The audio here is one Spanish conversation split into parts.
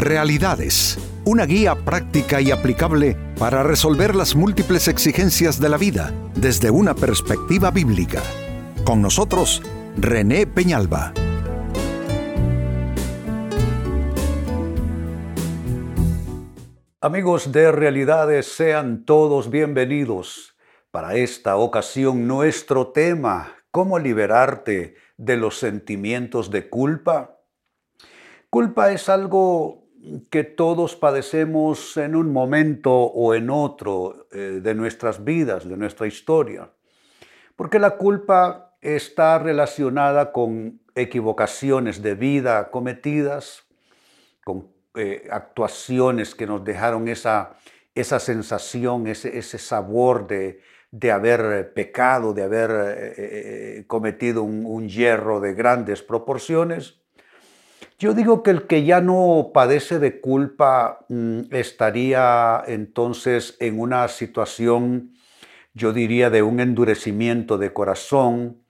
Realidades, una guía práctica y aplicable para resolver las múltiples exigencias de la vida desde una perspectiva bíblica. Con nosotros, René Peñalba. Amigos de Realidades, sean todos bienvenidos. Para esta ocasión, nuestro tema, ¿cómo liberarte de los sentimientos de culpa? Culpa es algo que todos padecemos en un momento o en otro eh, de nuestras vidas, de nuestra historia. Porque la culpa está relacionada con equivocaciones de vida cometidas, con eh, actuaciones que nos dejaron esa, esa sensación, ese, sabor de, de, haber pecado, de haber eh, cometido un, un hierro de grandes proporciones yo digo que el que ya no padece de culpa mm, estaría entonces en una situación, yo diría, de un endurecimiento de corazón,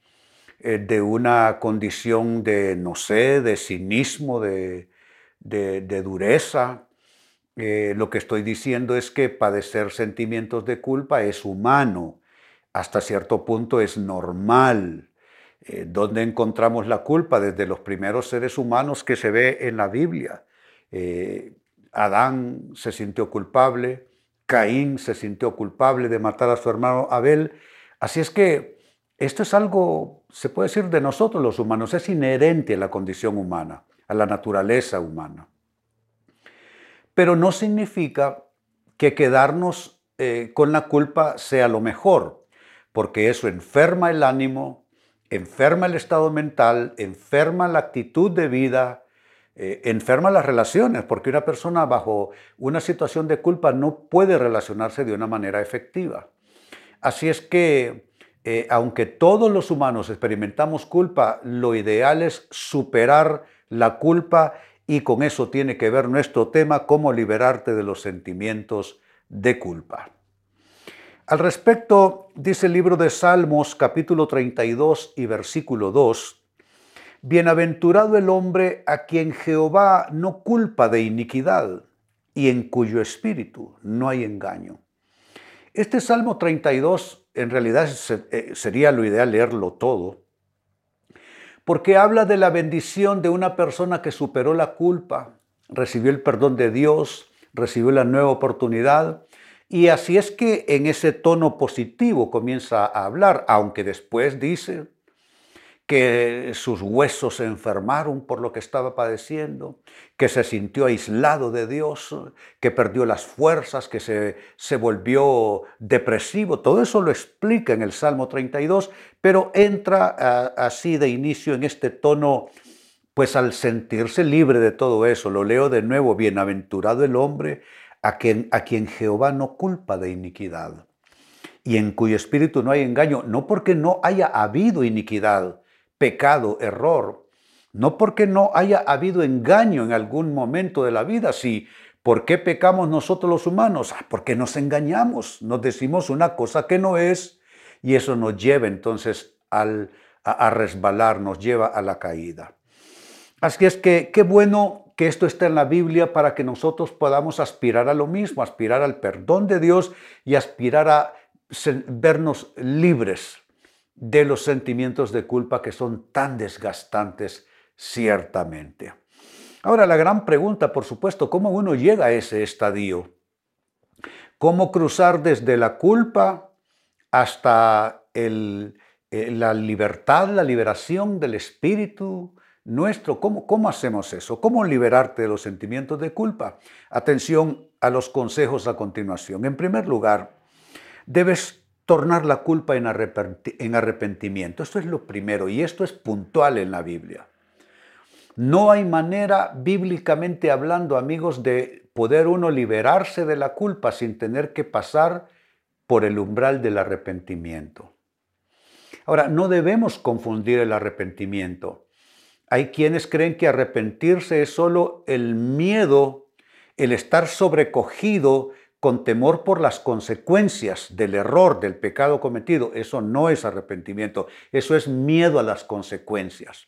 eh, de una condición de, no sé, de cinismo, de, dureza. Eh, lo que estoy diciendo es que padecer sentimientos de culpa es humano, hasta cierto punto es normal. Eh, ¿Dónde encontramos la culpa? Desde los primeros seres humanos que se ve en la Biblia. Eh, Adán se sintió culpable, Caín se sintió culpable de matar a su hermano Abel. Así es que esto es algo, se puede decir, de nosotros los humanos, es inherente a la condición humana, a la naturaleza humana. Pero no significa que quedarnos eh, con la culpa sea lo mejor, porque eso enferma el ánimo, enferma el estado mental, enferma la actitud de vida, eh, enferma las relaciones, porque una persona bajo una situación de culpa no puede relacionarse de una manera efectiva. Así es que, eh, aunque todos los humanos experimentamos culpa, lo ideal es superar la culpa y con eso tiene que ver nuestro tema, cómo liberarte de los sentimientos de culpa. Al respecto, dice el libro de Salmos capítulo 32 y versículo 2, Bienaventurado el hombre a quien Jehová no culpa de iniquidad y en cuyo espíritu no hay engaño. Este Salmo 32 en realidad eh, sería lo ideal leerlo todo, porque habla de la bendición de una persona que superó la culpa, recibió el perdón de Dios, recibió la nueva oportunidad y así es que en ese tono positivo comienza a hablar, aunque después dice que sus huesos se enfermaron por lo que estaba padeciendo, que se sintió aislado de Dios, que perdió las fuerzas, que se, se volvió depresivo. Todo eso lo explica en el Salmo 32, pero entra así de inicio en este tono, pues al sentirse libre de todo eso, lo leo de nuevo, bienaventurado el hombre a quien, a quien Jehová no culpa de iniquidad y en cuyo espíritu no hay engaño, no porque no haya habido iniquidad, pecado, error, no porque no haya habido engaño en algún momento de la vida, sí. ¿Por qué pecamos nosotros los humanos? Ah, porque nos engañamos, nos decimos una cosa que no es y eso nos lleva entonces al, a, a resbalar, nos lleva a la caída. Así es que qué bueno que esto está en la Biblia para que nosotros podamos aspirar a lo mismo, aspirar al perdón de Dios y aspirar a vernos libres de los sentimientos de culpa que son tan desgastantes ciertamente. Ahora, la gran pregunta, por supuesto, ¿cómo uno llega a ese estadio? ¿Cómo cruzar desde la culpa hasta eh, la libertad, la liberación del espíritu, nuestro. ¿Cómo, ¿Cómo hacemos eso? ¿Cómo liberarte de los sentimientos de culpa? Atención a los consejos a continuación. En primer lugar, debes tornar la culpa en arrepentimiento. Esto es lo primero y esto es puntual en la Biblia. No hay manera, bíblicamente hablando, amigos, de poder uno liberarse de la culpa sin tener que pasar por el umbral del arrepentimiento. Ahora, no debemos confundir el arrepentimiento hay quienes creen que arrepentirse es solo el miedo, el estar sobrecogido con temor por las consecuencias del error, del pecado cometido. Eso no es arrepentimiento, eso es miedo a las consecuencias.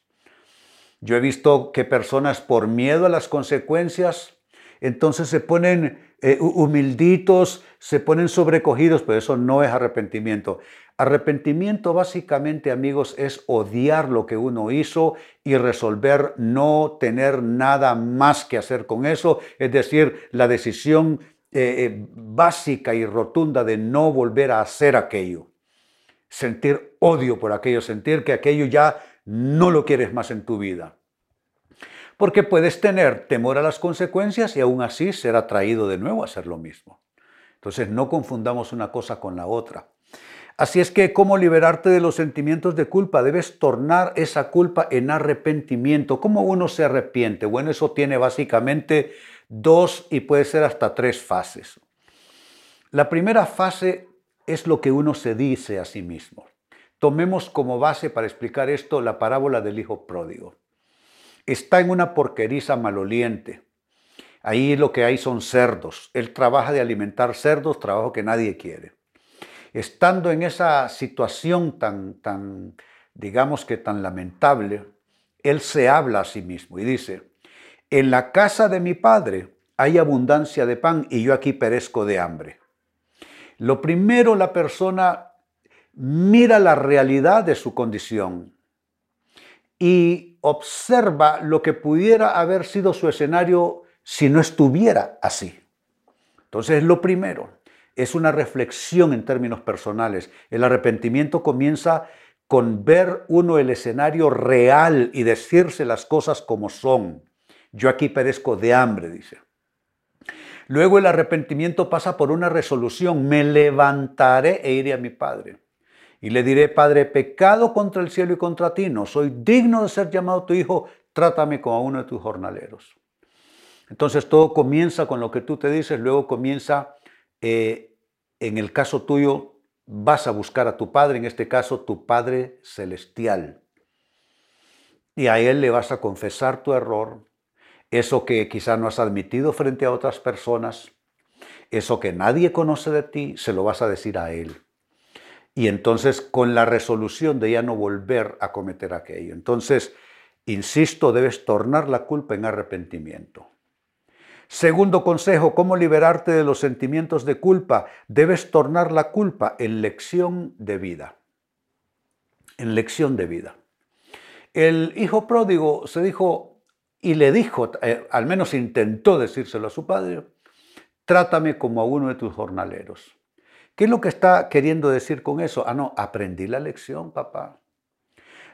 Yo he visto que personas por miedo a las consecuencias entonces se ponen eh, humilditos, se ponen sobrecogidos, pero eso no es arrepentimiento. Arrepentimiento básicamente, amigos, es odiar lo que uno hizo y resolver no tener nada más que hacer con eso, es decir, la decisión eh, eh, básica y rotunda de no volver a hacer aquello. Sentir odio por aquello, sentir que aquello ya no lo quieres más en tu vida. Porque puedes tener temor a las consecuencias y aún así ser atraído de nuevo a hacer lo mismo. Entonces no confundamos una cosa con la otra. Así es que, ¿cómo liberarte de los sentimientos de culpa? Debes tornar esa culpa en arrepentimiento. ¿Cómo uno se arrepiente? Bueno, eso tiene básicamente dos y puede ser hasta tres fases. La primera fase es lo que uno se dice a sí mismo. Tomemos como base para explicar esto la parábola del hijo pródigo. Está en una porqueriza maloliente. Ahí lo que hay son cerdos. Él trabaja de alimentar cerdos, trabajo que nadie quiere estando en esa situación tan, tan, digamos que tan lamentable, él se habla a sí mismo y dice, en la casa de mi padre hay abundancia de pan y yo aquí perezco de hambre. Lo primero la persona mira la realidad de su condición y observa lo que pudiera haber sido su escenario si no estuviera así. Entonces, lo primero es una reflexión en términos personales. El arrepentimiento comienza con ver uno el escenario real y decirse las cosas como son. Yo aquí perezco de hambre, dice. Luego el arrepentimiento pasa por una resolución. Me levantaré e iré a mi Padre. Y le diré, Padre, pecado contra el cielo y contra ti. No soy digno de ser llamado tu hijo. Trátame como uno de tus jornaleros. Entonces todo comienza con lo que tú te dices, luego comienza eh, en el caso tuyo vas a buscar a tu Padre, en este caso tu Padre Celestial. Y a Él le vas a confesar tu error, eso que quizá no has admitido frente a otras personas, eso que nadie conoce de ti, se lo vas a decir a Él. Y entonces con la resolución de ya no volver a cometer aquello. Entonces, insisto, debes tornar la culpa en arrepentimiento. Segundo consejo, ¿cómo liberarte de los sentimientos de culpa? Debes tornar la culpa en lección de vida. En lección de vida. El hijo pródigo se dijo y le dijo, eh, al menos intentó decírselo a su padre, trátame como a uno de tus jornaleros. ¿Qué es lo que está queriendo decir con eso? Ah, no, aprendí la lección, papá.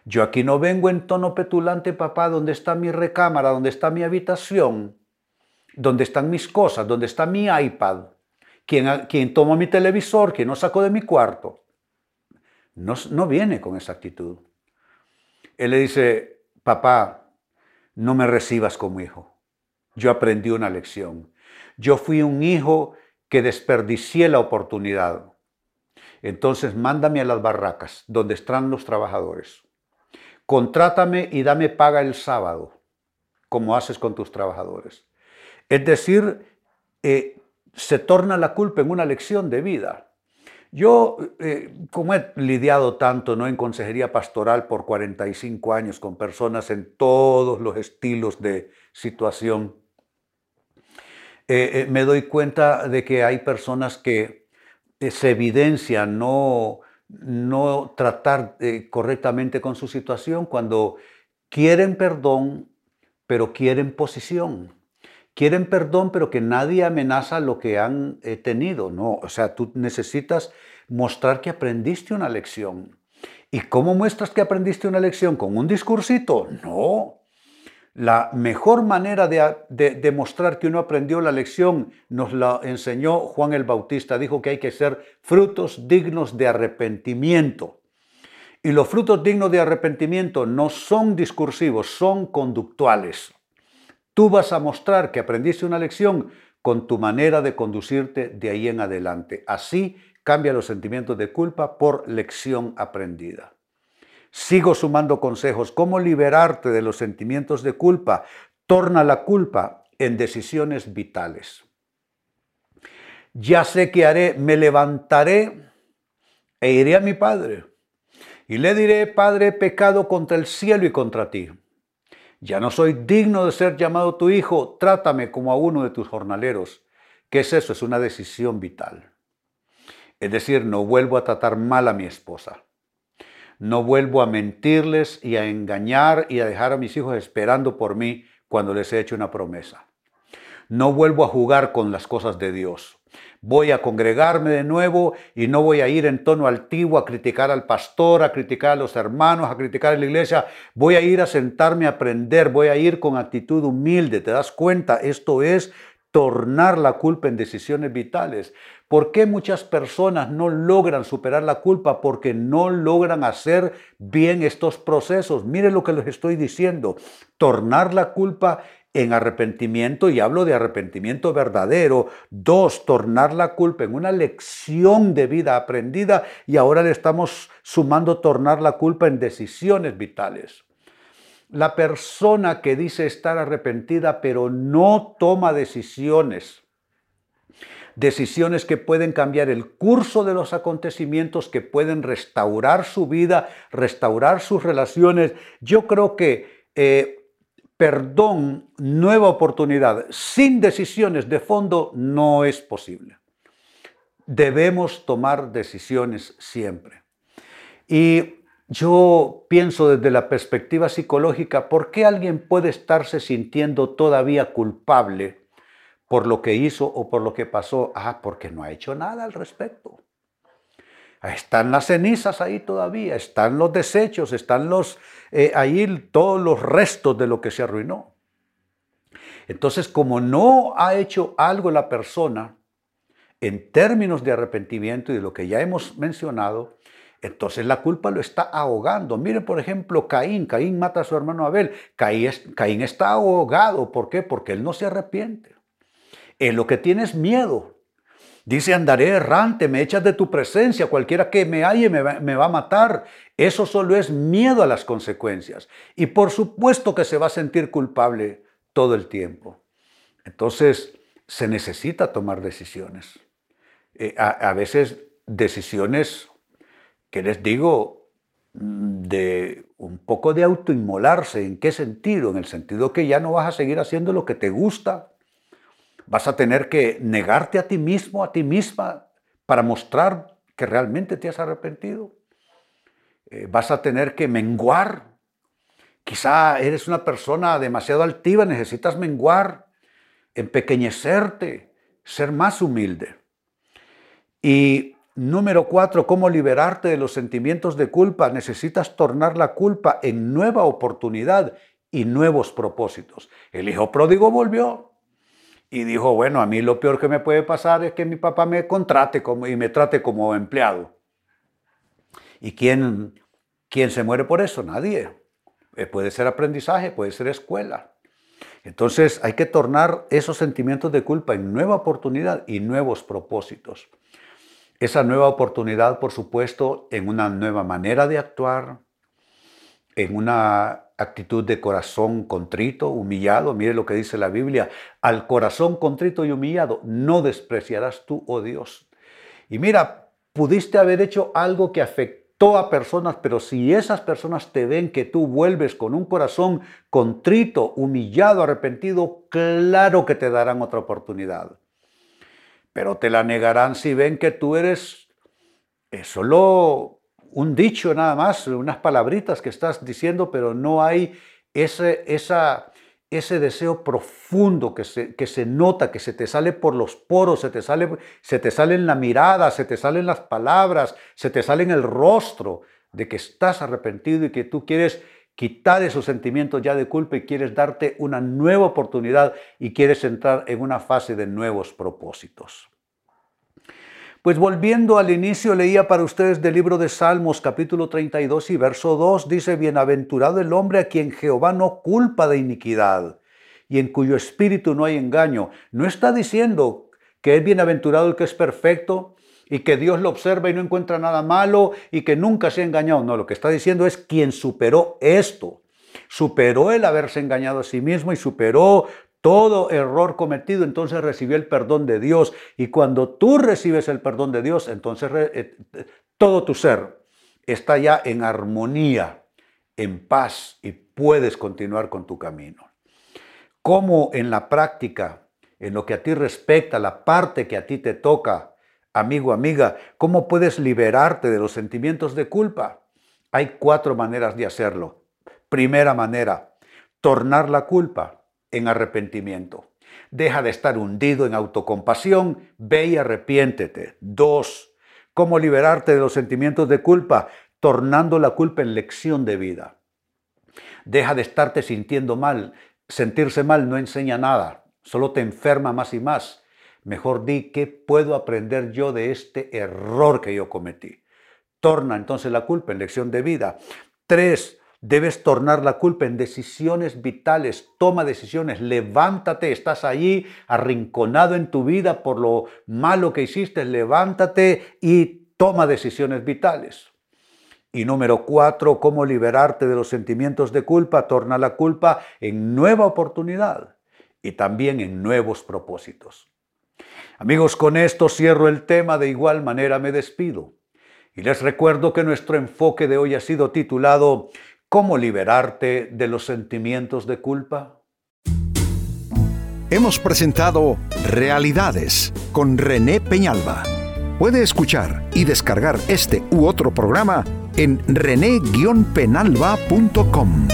Yo aquí no vengo en tono petulante, papá, donde está mi recámara, donde está mi habitación, ¿Dónde están mis cosas? ¿Dónde está mi iPad? ¿Quién, quién tomó mi televisor? ¿Quién lo sacó de mi cuarto? No, no viene con esa actitud. Él le dice, papá, no me recibas como hijo. Yo aprendí una lección. Yo fui un hijo que desperdicié la oportunidad. Entonces mándame a las barracas donde están los trabajadores. Contrátame y dame paga el sábado, como haces con tus trabajadores. Es decir, eh, se torna la culpa en una lección de vida. Yo, eh, como he lidiado tanto ¿no? en consejería pastoral por 45 años con personas en todos los estilos de situación, eh, me doy cuenta de que hay personas que se evidencian no, no tratar correctamente con su situación cuando quieren perdón, pero quieren posición quieren perdón, pero que nadie amenaza lo que han eh, tenido. No, o sea, tú necesitas mostrar que aprendiste una lección. ¿Y cómo muestras que aprendiste una lección? ¿Con un discursito? No. La mejor manera de, demostrar que uno aprendió la lección nos la enseñó Juan el Bautista. Dijo que hay que ser frutos dignos de arrepentimiento. Y los frutos dignos de arrepentimiento no son discursivos, son conductuales. Tú vas a mostrar que aprendiste una lección con tu manera de conducirte de ahí en adelante. Así cambia los sentimientos de culpa por lección aprendida. Sigo sumando consejos. ¿Cómo liberarte de los sentimientos de culpa? Torna la culpa en decisiones vitales. Ya sé qué haré, me levantaré e iré a mi Padre. Y le diré, Padre, he pecado contra el cielo y contra ti. Ya no soy digno de ser llamado tu hijo, trátame como a uno de tus jornaleros. ¿Qué es eso? Es una decisión vital. Es decir, no vuelvo a tratar mal a mi esposa. No vuelvo a mentirles y a engañar y a dejar a mis hijos esperando por mí cuando les he hecho una promesa. No vuelvo a jugar con las cosas de Dios. Voy a congregarme de nuevo y no voy a ir en tono altivo a criticar al pastor, a criticar a los hermanos, a criticar a la iglesia. Voy a ir a sentarme a aprender, voy a ir con actitud humilde. ¿Te das cuenta? Esto es tornar la culpa en decisiones vitales. ¿Por qué muchas personas no logran superar la culpa? Porque no logran hacer bien estos procesos. Mire lo que les estoy diciendo. Tornar la culpa en arrepentimiento, y hablo de arrepentimiento verdadero. Dos, tornar la culpa en una lección de vida aprendida y ahora le estamos sumando tornar la culpa en decisiones vitales. La persona que dice estar arrepentida pero no toma decisiones, decisiones que pueden cambiar el curso de los acontecimientos, que pueden restaurar su vida, restaurar sus relaciones, yo creo que eh, perdón, nueva oportunidad, sin decisiones de fondo, no es posible. Debemos tomar decisiones siempre. Y yo pienso desde la perspectiva psicológica, ¿por qué alguien puede estarse sintiendo todavía culpable por lo que hizo o por lo que pasó? Ah, porque no ha hecho nada al respecto. Están las cenizas ahí todavía, están los desechos, están los, eh, ahí todos los restos de lo que se arruinó. Entonces, como no ha hecho algo la persona en términos de arrepentimiento y de lo que ya hemos mencionado, entonces la culpa lo está ahogando. Miren, por ejemplo, Caín. Caín mata a su hermano Abel. Caín, Caín está ahogado. ¿Por qué? Porque él no se arrepiente. Él lo que tiene es miedo. Dice, andaré errante, me echas de tu presencia, cualquiera que me halle me va, a matar. Eso solo es miedo a las consecuencias. Y por supuesto que se va a sentir culpable todo el tiempo. Entonces, se necesita tomar decisiones. Eh, a, a veces decisiones que les digo de un poco de autoinmolarse. ¿En qué sentido? En el sentido que ya no vas a seguir haciendo lo que te gusta, Vas a tener que negarte a ti mismo, a ti misma, para mostrar que realmente te has arrepentido. Eh, vas a tener que menguar. Quizá eres una persona demasiado altiva, necesitas menguar, empequeñecerte, ser más humilde. Y número cuatro, ¿cómo liberarte de los sentimientos de culpa? Necesitas tornar la culpa en nueva oportunidad y nuevos propósitos. El hijo pródigo volvió, y dijo, bueno, a mí lo peor que me puede pasar es que mi papá me contrate como, y me trate como empleado. ¿Y quién, quién se muere por eso? Nadie. Eh, puede ser aprendizaje, puede ser escuela. Entonces hay que tornar esos sentimientos de culpa en nueva oportunidad y nuevos propósitos. Esa nueva oportunidad, por supuesto, en una nueva manera de actuar, en una actitud de corazón contrito, humillado. Mire lo que dice la Biblia. Al corazón contrito y humillado no despreciarás tú, oh Dios. Y mira, pudiste haber hecho algo que afectó a personas, pero si esas personas te ven que tú vuelves con un corazón contrito, humillado, arrepentido, claro que te darán otra oportunidad. Pero te la negarán si ven que tú eres solo un dicho nada más, unas palabritas que estás diciendo, pero no hay ese, esa, ese deseo profundo que se, que se nota, que se te sale por los poros, se te, sale, se te sale en la mirada, se te salen las palabras, se te sale en el rostro de que estás arrepentido y que tú quieres quitar esos sentimientos ya de culpa y quieres darte una nueva oportunidad y quieres entrar en una fase de nuevos propósitos. Pues volviendo al inicio, leía para ustedes del libro de Salmos capítulo 32 y verso 2, dice, Bienaventurado el hombre a quien Jehová no culpa de iniquidad y en cuyo espíritu no hay engaño. No está diciendo que es bienaventurado el que es perfecto y que Dios lo observa y no encuentra nada malo y que nunca se ha engañado. No, lo que está diciendo es quien superó esto. Superó el haberse engañado a sí mismo y superó todo error cometido, entonces recibió el perdón de Dios. Y cuando tú recibes el perdón de Dios, entonces eh, todo tu ser está ya en armonía, en paz y puedes continuar con tu camino. ¿Cómo en la práctica, en lo que a ti respecta, la parte que a ti te toca, amigo, amiga, cómo puedes liberarte de los sentimientos de culpa? Hay cuatro maneras de hacerlo. Primera manera, tornar la culpa en arrepentimiento. Deja de estar hundido en autocompasión, ve y arrepiéntete. Dos, ¿cómo liberarte de los sentimientos de culpa? Tornando la culpa en lección de vida. Deja de estarte sintiendo mal. Sentirse mal no enseña nada, solo te enferma más y más. Mejor di, ¿qué puedo aprender yo de este error que yo cometí? Torna entonces la culpa en lección de vida. Tres, debes tornar la culpa en decisiones vitales. Toma decisiones, levántate, estás allí arrinconado en tu vida por lo malo que hiciste, levántate y toma decisiones vitales. Y número cuatro, cómo liberarte de los sentimientos de culpa. Torna la culpa en nueva oportunidad y también en nuevos propósitos. Amigos, con esto cierro el tema, de igual manera me despido. Y les recuerdo que nuestro enfoque de hoy ha sido titulado ¿Cómo liberarte de los sentimientos de culpa? Hemos presentado Realidades con René Peñalba. Puede escuchar y descargar este u otro programa en rene-penalba.com.